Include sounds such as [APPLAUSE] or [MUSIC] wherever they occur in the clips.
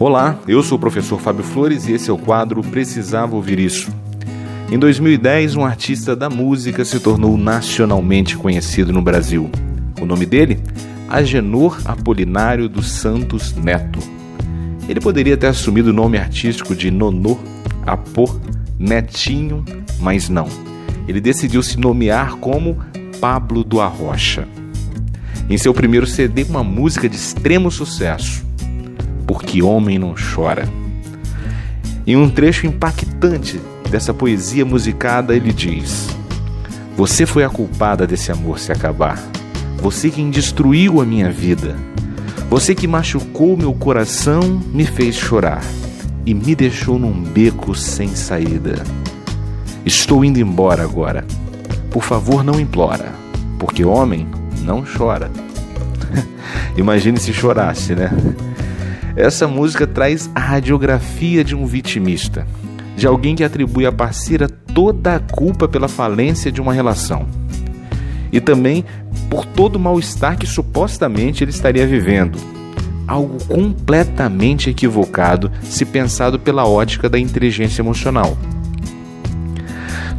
Olá, eu sou o professor Fábio Flores e esse é o quadro Precisava Ouvir Isso. Em 2010, um artista da música se tornou nacionalmente conhecido no Brasil. O nome dele? Agenor Apolinário dos Santos Neto. Ele poderia ter assumido o nome artístico de Nonô, Apô, Netinho, mas não. Ele decidiu se nomear como Pablo do Arrocha. Em seu primeiro CD, uma música de extremo sucesso, porque homem não chora. Em um trecho impactante dessa poesia musicada, ele diz: Você foi a culpada desse amor se acabar. Você quem destruiu a minha vida. Você que machucou meu coração, me fez chorar e me deixou num beco sem saída. Estou indo embora agora. Por favor, não implora, porque homem não chora. [LAUGHS] Imagine se chorasse, né? Essa música traz a radiografia de um vitimista, de alguém que atribui à parceira toda a culpa pela falência de uma relação. E também por todo o mal-estar que supostamente ele estaria vivendo. Algo completamente equivocado se pensado pela ótica da inteligência emocional.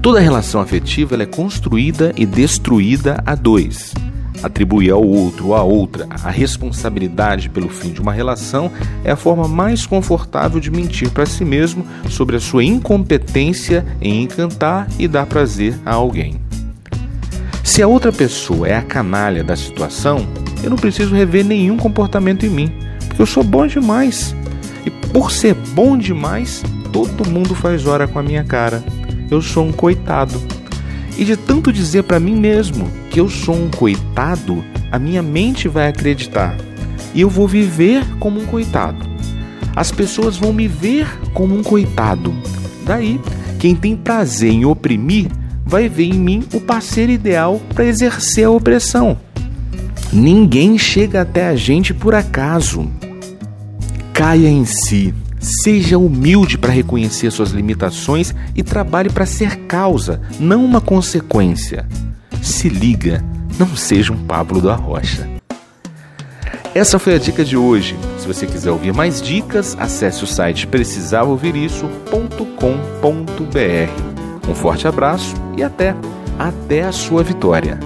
Toda relação afetiva é construída e destruída a dois Atribuir ao outro ou à outra a responsabilidade pelo fim de uma relação é a forma mais confortável de mentir para si mesmo sobre a sua incompetência em encantar e dar prazer a alguém. Se a outra pessoa é a canalha da situação, eu não preciso rever nenhum comportamento em mim, porque eu sou bom demais. E por ser bom demais, todo mundo faz hora com a minha cara. Eu sou um coitado. E de tanto dizer para mim mesmo que eu sou um coitado, a minha mente vai acreditar. E eu vou viver como um coitado. As pessoas vão me ver como um coitado. Daí, quem tem prazer em oprimir vai ver em mim o parceiro ideal para exercer a opressão. Ninguém chega até a gente por acaso. Caia em si. Seja humilde para reconhecer suas limitações e trabalhe para ser causa, não uma consequência. Se liga, não seja um Pablo da Rocha. Essa foi a dica de hoje. Se você quiser ouvir mais dicas, acesse o site precisaouvirisso.com.br. Um forte abraço e até, até a sua vitória.